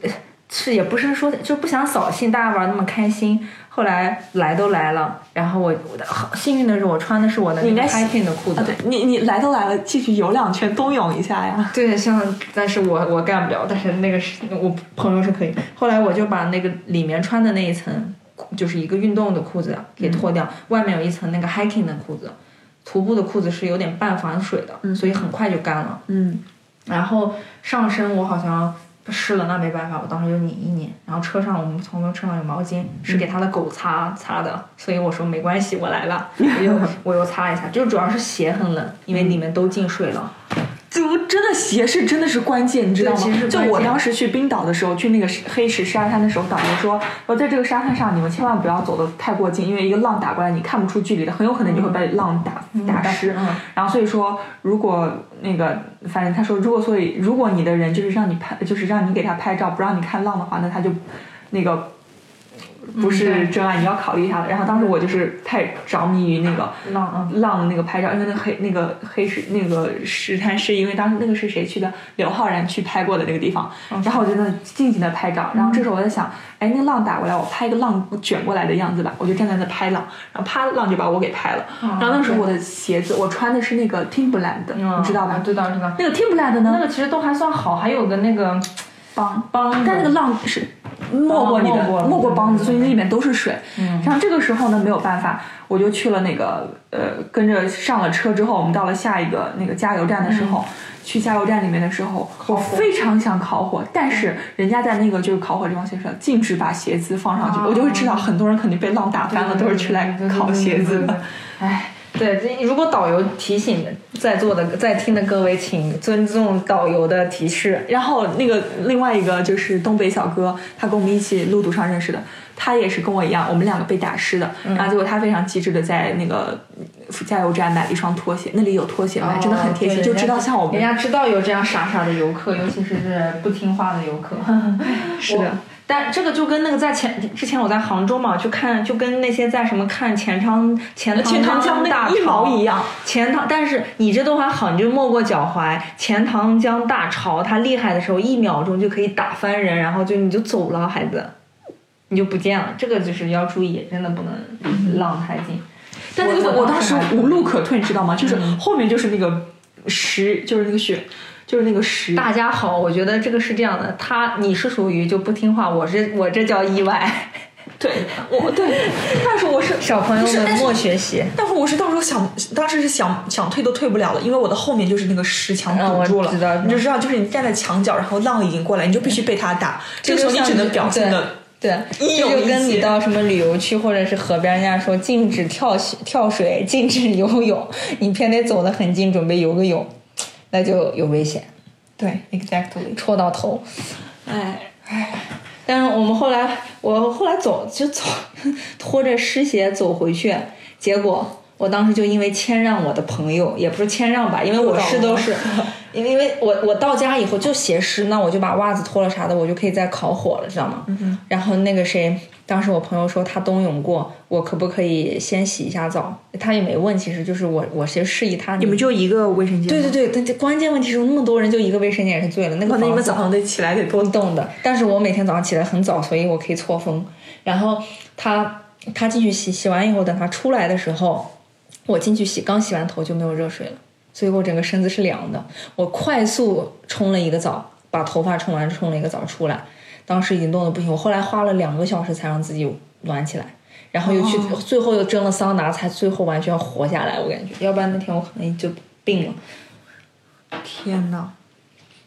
呃是也不是说就不想扫兴，大家玩那么开心。后来来都来了，然后我我的好幸运的是我穿的是我的那个你应该 hiking 的裤子啊，，对你你来都来了，继续游两圈，冬泳一下呀。对，像，但是我我干不了，但是那个是我朋友是可以。后来我就把那个里面穿的那一层，就是一个运动的裤子给脱掉，外面有一层那个 hiking 的裤子，徒步的裤子是有点半防水的，所以很快就干了。嗯，然后上身我好像湿了，那没办法，我当时就拧一拧。然后车上我们朋友车上有毛巾，是给他的狗擦擦的，所以我说没关系，我来了，(laughs) 我又我又擦一下，就主要是鞋很冷，因为里面都进水了。就真的鞋是真的是关键，你知道吗？就我当时去冰岛的时候，去那个黑石沙滩的时候，导游说我在这个沙滩上你们千万不要走得太过近，因为一个浪打过来你看不出距离的，很有可能你会被浪打、打湿。嗯然后所以说，如果那个反正他说，如果所以如果你的人就是让你拍，就是让你给他拍照，不让你看浪的话，那他就那个。不是真爱，你要考虑一下的。然后当时我就是太着迷于那个浪嗯浪的那个拍照，因为那个黑那个黑石那个石滩是因为当时那个是谁去的？刘昊然去拍过的那个地方。然后我就在那静静的拍照，然后这时候我在想，哎，那浪打过来，我拍一个浪卷过来的样子吧，我就站在那拍浪，然后啪浪就把我给拍了。然后那时候我的鞋子，我穿的是那个 Timberland 的，你知道吧？知道知道。那个 Timberland 呢？那个其实都还算好，还有个那个帮帮，但那个浪是没过你的没过帮子，所以那里面都是水。嗯然后这个时候呢，没有办法，我就去了那个呃，跟着上了车之后，我们到了下一个那个加油站的时候。去加油站里面的时候，我非常想烤火，但是人家在那个就是烤火地方写上禁止把鞋子放上去，我就会知道很多人肯定被浪打翻了，都是去来烤鞋子的。哎，对，这如果导游提醒在座的、在听的各位，请尊重导游的提示。然后那个另外一个就是东北小哥，他跟我们一起路途上认识的，他也是跟我一样，我们两个被打湿的。然后结果他非常机智的在那个加油站买了一双拖鞋，那里有拖鞋卖，真的很贴心，就知道像我们人家知道有这样傻傻的游客，尤其是是不听话的游客。(laughs) (laughs) 是的我。但这个就跟那个在前之前我在杭州嘛，就看就跟那些在什么看钱塘钱塘钱塘江大个一毛潮一样。钱塘，但是你这都还好，你就没过脚踝。钱塘江大潮，它厉害的时候，一秒钟就可以打翻人，然后就你就走了，孩子，你就不见了。这个就是要注意，真的不能浪太近。但是我我当时无路可退，你知道吗？就是后面就是那个石，就是那个雪，就是那个石。大家好，我觉得这个是这样的，他你是属于就不听话，我这我这叫意外。对，我对，(laughs) 但是我是小朋友们莫学习。但是我是到时候想，当时是想想退都退不了了，因为我的后面就是那个石墙堵住了，知道你就知道，就是你站在墙角，然后浪已经过来，你就必须被他打，这个时候你只能表现的。对，这就跟你到什么旅游区或者是河边，人家说禁止跳跳水，禁止游泳，你偏得走得很近，准备游个泳，那就有危险，对，exactly。戳到头。哎哎，但是我们后来，我后来走就走，(laughs) 拖着湿鞋走回去，结果我当时就因为谦让我的朋友，也不是谦让吧，因为我是都是，(laughs) 因为因为我我到家以后就鞋湿，那我就把袜子脱了啥的，我就可以再烤火了，知道吗？然后那个谁，当时我朋友说他冬泳过，我可不可以先洗一下澡？他也没问，其实就是我我先示意他，你们就一个卫生间？对对。对，但这关键问题是那么多人就一个卫生间也是醉了，那个哇，那你们早上得起来得多不动的。但是我每天早上起来很早，所以我可以错峰。然后他他进去洗，洗完以后，等他出来的时候，我进去洗，刚洗完头就没有热水了，所以我整个身子是凉的。我快速冲了一个澡，把头发冲完，冲了一个澡出来，当时已经冻得不行。我后来花了两个小时才让自己暖起来。然后又去，最后又蒸了桑拿，才最后完全活下来。我感觉，要不然那天我可能就病了。天哪！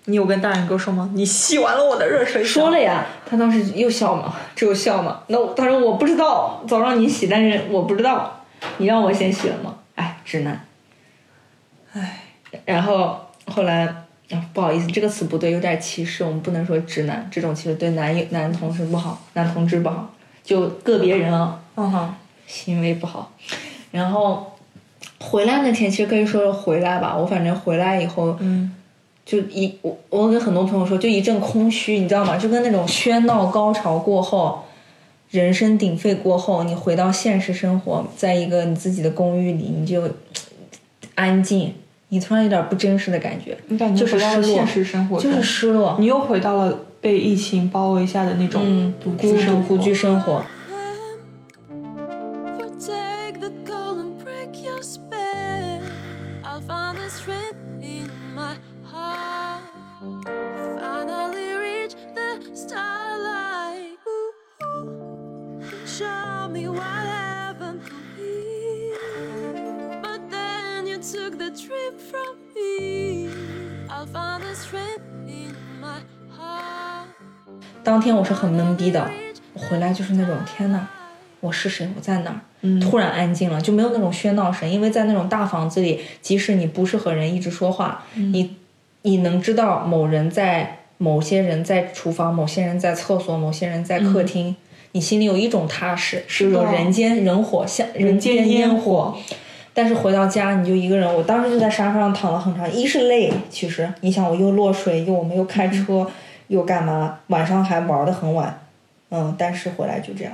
你有跟大人哥说吗？你吸完了我的热水说了呀，他当时又笑嘛，只有笑嘛。那我他说我不知道，早上你洗，但是我不知道，你让我先洗了吗？哎，直男。哎，然后后来、啊不好意思，这个词不对，有点歧视，我们不能说直男，这种其实对男友男同事不好，男同志不好，就个别人啊，嗯哼，行为不好。然后回来那天，其实可以说是回来吧，我反正回来以后，嗯，就一我我跟很多朋友说，就一阵空虚，你知道吗？就跟那种喧闹高潮过后，人声鼎沸过后，你回到现实生活，在一个你自己的公寓里，你就安静，你突然有点不真实的感觉，你感觉就是失落回到了现实生活，就是失落，你又回到了被疫情包围下的那种嗯，独孤居生活。独居生活。当天我是很懵逼的，我回来就是那种天呐，我是谁？我在哪儿？突然安静了，就没有那种喧闹声，因为在那种大房子里，即使你不是和人一直说话，你你能知道某人在某些人在厨房，某些人在厕所，某些人在客厅，你心里有一种踏实，是有人间人火像人间间烟火。但是回到家你就一个人，我当时就在沙发上躺了很长，一是累，其实你想我又落水，又我们又开车，又干嘛，晚上还玩的很晚，嗯，但是回来就这样。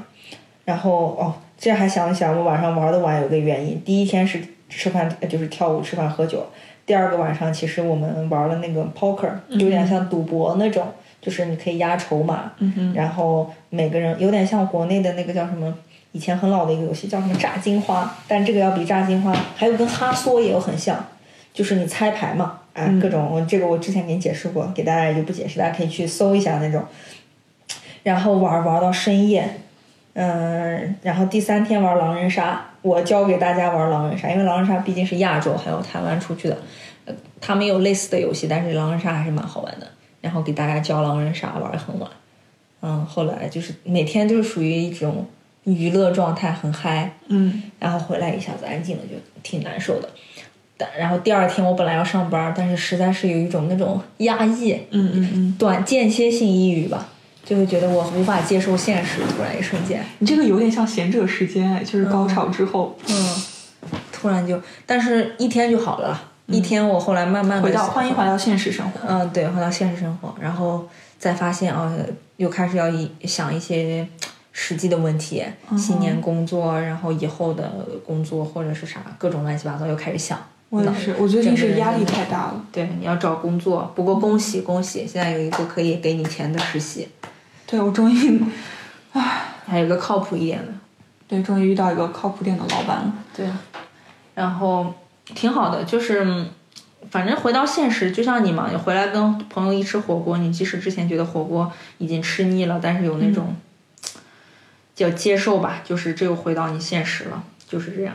然后哦，这还想一想，我晚上玩的晚有个原因，第一天是吃饭，呃就是跳舞、吃饭、喝酒。第二个晚上，其实我们玩了那个 poker，有点像赌博那种，就是你可以压筹码，然后每个人有点像国内的那个叫什么，以前很老的一个游戏叫什么炸金花，但这个要比炸金花，还有跟哈梭也有很像，就是你猜牌嘛，哎，各种我这个我之前给你解释过，给大家也就不解释，大家可以去搜一下那种。然后玩玩到深夜，嗯，然后第三天玩狼人杀，我教给大家玩狼人杀，因为狼人杀毕竟是亚洲还有台湾出去的，呃，他们有类似的游戏，但是狼人杀还是蛮好玩的，然后给大家教狼人杀玩得很晚，嗯，后来就是每天就是属于一种娱乐状态，很嗨，嗯，然后回来一下子安静了，就挺难受的。但然后第二天我本来要上班，但是实在是有一种那种压抑，嗯嗯嗯，短间歇性抑郁吧，就会觉得我无法接受现实，突然一瞬间，你这个有点像贤者时间，哎，就是高潮之后、嗯，突然就，但是一天就好了。一天我后来慢慢的回到欢迎回到现实生活。嗯，对，回到现实生活，然后再发现啊、又开始要一想一些实际的问题，新年工作，然后以后的工作或者是啥各种乱七八糟又开始想。我也是，我最近是压力太大了。对，你要找工作，不过恭喜恭喜，现在有一个可以给你钱的实习，对我终于，唉还有个靠谱一点的。对，终于遇到一个靠谱点的老板了。对，然后挺好的，就是嗯反正回到现实，就像你嘛，你回来跟朋友一吃火锅，你即使之前觉得火锅已经吃腻了，但是有那种、叫接受吧，就是这又回到你现实了，就是这样、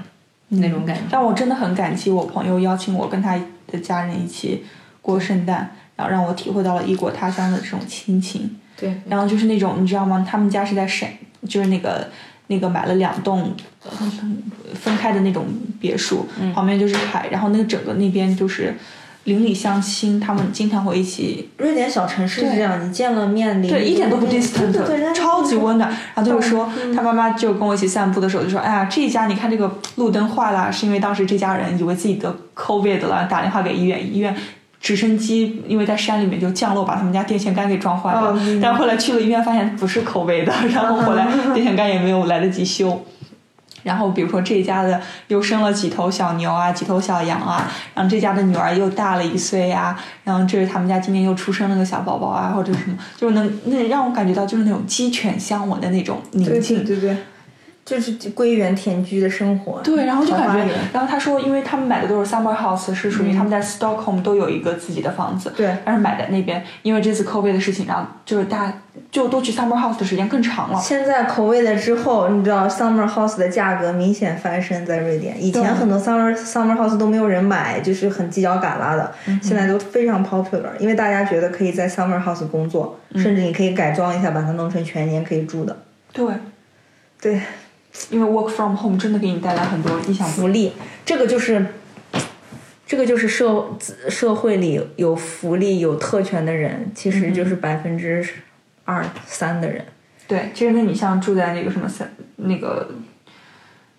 那种感觉。但我真的很感激我朋友邀请我跟他的家人一起过圣诞，然后让我体会到了异国他乡的这种亲情。对，然后就是那种你知道吗？他们家是在陕，就是那个那个买了两栋呃分开的那种别墅，旁边就是海，然后那个整个那边就是邻里相亲，他们经常会一起。瑞典小城市是这样，你见了面邻对，一点都不对 distant，超级温暖。然后就是说，他妈妈就跟我一起散步的时候就说：“哎呀，这一家你看这个路灯坏了，是因为当时这家人以为自己得 COVID 了，打电话给医院，医院直升机因为在山里面就降落，把他们家电线杆给撞坏了。但后来去了医院，发现不是 COVID 的，然后回来 (laughs) 电线杆也没有来得及修。然后比如说这家的又生了几头小牛啊，几头小羊啊，然后这家的女儿又大了一岁呀、然后这是他们家今年又出生了个小宝宝啊，或者什么，就是能那让我感觉到就是那种鸡犬相闻的那种宁静。对对对，就是归园田居的生活。对，然后就感觉然后他说，因为他们买的都是 summer house，是属于他们在 Stockholm 都有一个自己的房子，对但是买在那边，因为这次 COVID 的事情，然后就是大家就都去 summer house 的时间更长了。现在 COVID 了之后，你知道 summer house 的价格明显翻身在瑞典。以前很多 summer summer house 都没有人买，就是很犄角旮旯的，现在都非常 popular，因为大家觉得可以在 summer house 工作，甚至你可以改装一下，把它弄成全年可以住的。对，对，因为 work from home 真的给你带来很多意想不福利，这个就是，这个就是社社会里有福利、有特权的人，其实就是百分之二三的人。对，其实那你像住在那个什么三那个，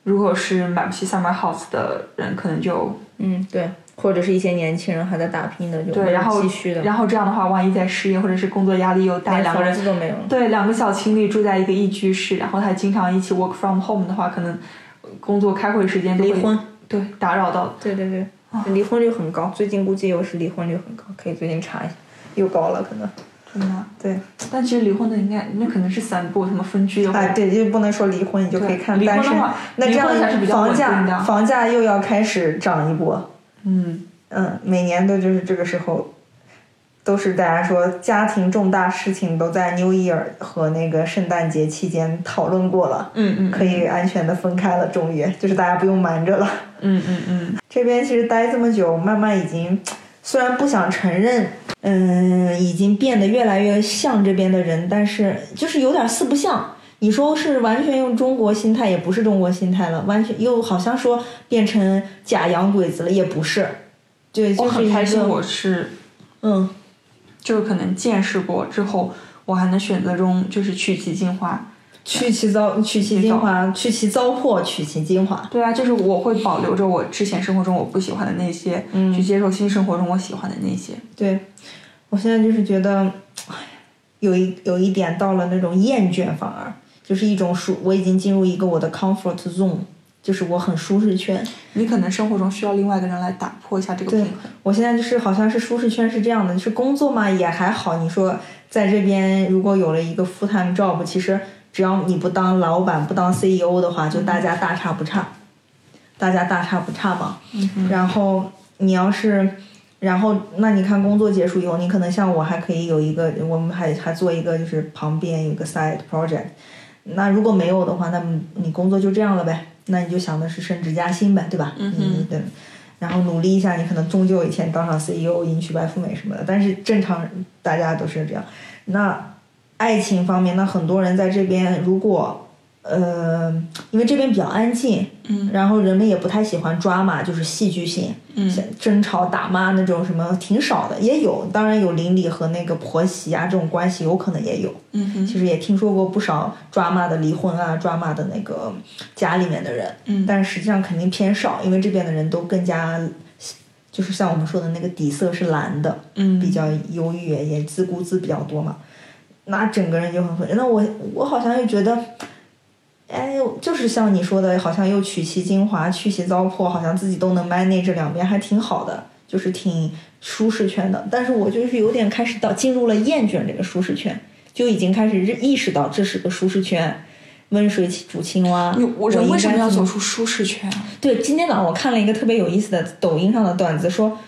如果是买不起 summer house 的人，可能就嗯，对，或者是一些年轻人还在打拼的，就然后然后这样的话，万一再失业或者是工作压力又大，两个人子都没有。对两个小情侣住在一个一居室，然后还经常一起 work from home 的话，可能工作开会时间离婚，对打扰到。对对对，离婚率很高，最近估计又是离婚率很高，可以最近查一下，又高了可能。真的，对，但其实离婚的应该那可能是散步，什么分居的话，哎，对，就不能说离婚，你就可以看离婚单身的话。那这样房价房价又要开始涨一波。嗯，嗯，每年都就是这个时候，都是大家说家庭重大事情都在 New Year 和那个圣诞节期间讨论过了，嗯嗯，可以安全的分开了，终于就是大家不用瞒着了。嗯嗯嗯，这边其实待这么久，慢慢已经虽然不想承认，嗯，已经变得越来越像这边的人，但是就是有点四不像。你说是完全用中国心态，也不是中国心态了，完全又好像说变成假洋鬼子了，也不是。对，我就很开心，个我是嗯，就是可能见识过之后，我还能选择中就是取其精华。去其糟，取其精华，去其糟粕，取其精华。对啊，就是我会保留着我之前生活中我不喜欢的那些，去接受新生活中我喜欢的那些。对，我现在就是觉得，哎呀，有一有一点到了那种厌倦，反而就是一种舒，我已经进入一个我的 comfort zone，就是我很舒适圈。你可能生活中需要另外一个人来打破一下这个平衡。我现在就是好像是舒适圈是这样的，就是工作嘛也还好。你说在这边如果有了一个 full time job，其实只要你不当老板、不当 CEO 的话，就大家大差不差，大家大差不差嘛。然后你要是然后，那你看工作结束以后，你可能像我还可以有一个，我们还还做一个，就是旁边有个 side project。那如果没有的话，那么你工作就这样了呗。那你就想的是升职加薪呗，对吧？嗯嗯，对。然后努力一下，你可能终究有一天当上 CEO，迎娶白富美什么的。但是正常人大家都是这样。那爱情方面，那很多人在这边，如果呃，因为这边比较安静，嗯，然后人们也不太喜欢抓马，就是戏剧性，嗯。像争吵打骂那种什么挺少的，也有，当然有邻里和那个婆媳啊这种关系，有可能也有。嗯哼，其实也听说过不少抓马的离婚啊，抓马的那个家里面的人，嗯。但是实际上肯定偏少，因为这边的人都更加，就是像我们说的那个底色是蓝的，嗯。比较忧郁，也自顾自比较多嘛，那整个人就很混。那我我好像又觉得，哎，就是像你说的，好像又取其精华，去其糟粕，好像自己都能 manage 两边，还挺好的，就是挺舒适圈的。但是我就是有点开始到进入了厌倦这个舒适圈，就已经开始意识到这是个舒适圈。温水煮青蛙，我人为什么要走出舒适圈啊？对，今天早上我看了一个特别有意思的抖音上的段子，说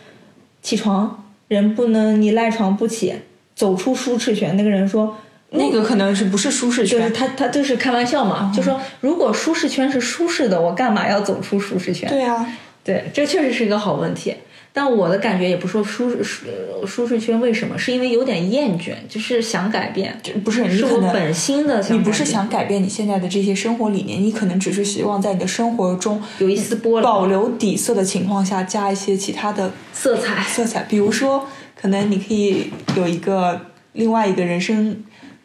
起床人不能你赖床不起，走出舒适圈。那个人说，那个可能是不是舒适圈？就是他他就是开玩笑嘛，就说如果舒适圈是舒适的，我干嘛要走出舒适圈？对啊，对，这确实是一个好问题。但我的感觉也不说舒适舒舒适圈为什么，是因为有点厌倦，就是想改变，不是你是我可能本心的想你不是想改变你现在的这些生活理念，你可能只是希望在你的生活中有一丝波澜保留底色的情况下，加一些其他的色彩。色彩。比如说，可能你可以有一个另外一个人生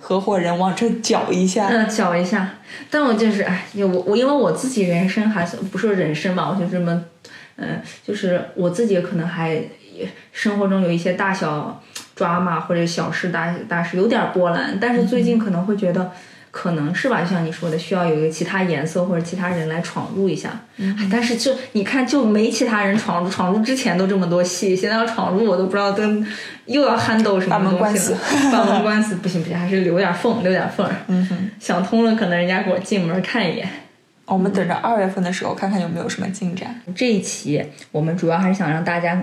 合伙人往这搅一下。嗯，搅一下。但我就是，哎，我我因为我自己人生还是不说人生吧，我就这么，嗯，就是我自己可能还生活中有一些大小抓马或者小事大大事有点波澜，但是最近可能会觉得。可能是吧，就像你说的，需要有一个其他颜色或者其他人来闯入一下。哎但是就你看，就没其他人闯入，闯入之前都这么多戏，现在要闯入，我都不知道跟又要 handle 什么把门东西关死了。把门关死，不行不行，还是留点缝，留点缝。嗯哼，想通了，可能人家给我进门看一眼。我们等着二月份的时候看看有没有什么进展。这一期我们主要还是想让大家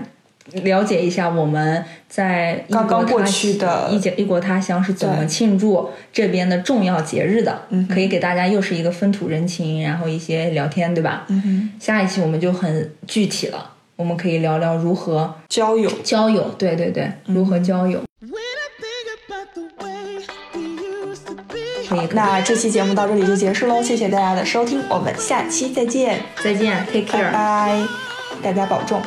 了解一下我们在异国刚刚过他去的异异国他乡是怎么庆祝这边的重要节日的，嗯可以给大家又是一个风土人情，然后一些聊天，对吧？嗯哼，下一期我们就很具体了，我们可以聊聊如何交友。交友，对对对，如何交友。When I think about the way we used to be. 可以，那这期节目到这里就结束喽，谢谢大家的收听，我们下期再见，再见，take care。拜，大家保重。Oh,